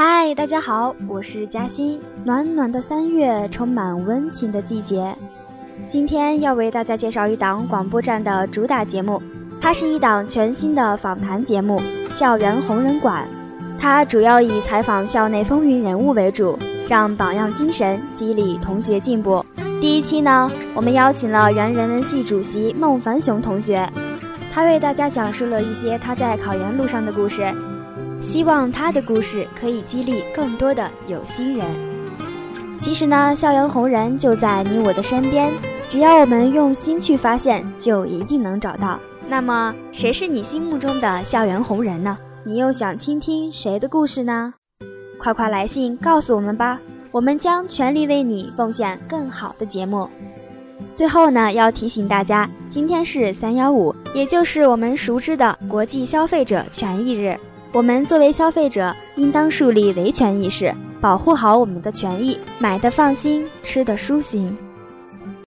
嗨，大家好，我是嘉欣。暖暖的三月，充满温情的季节。今天要为大家介绍一档广播站的主打节目，它是一档全新的访谈节目《校园红人馆》。它主要以采访校内风云人物为主，让榜样精神激励同学进步。第一期呢，我们邀请了原人文系主席孟凡雄同学，他为大家讲述了一些他在考研路上的故事。希望他的故事可以激励更多的有心人。其实呢，校园红人就在你我的身边，只要我们用心去发现，就一定能找到。那么，谁是你心目中的校园红人呢？你又想倾听谁的故事呢？快快来信告诉我们吧，我们将全力为你奉献更好的节目。最后呢，要提醒大家，今天是三幺五，也就是我们熟知的国际消费者权益日。我们作为消费者，应当树立维权意识，保护好我们的权益，买的放心，吃的舒心。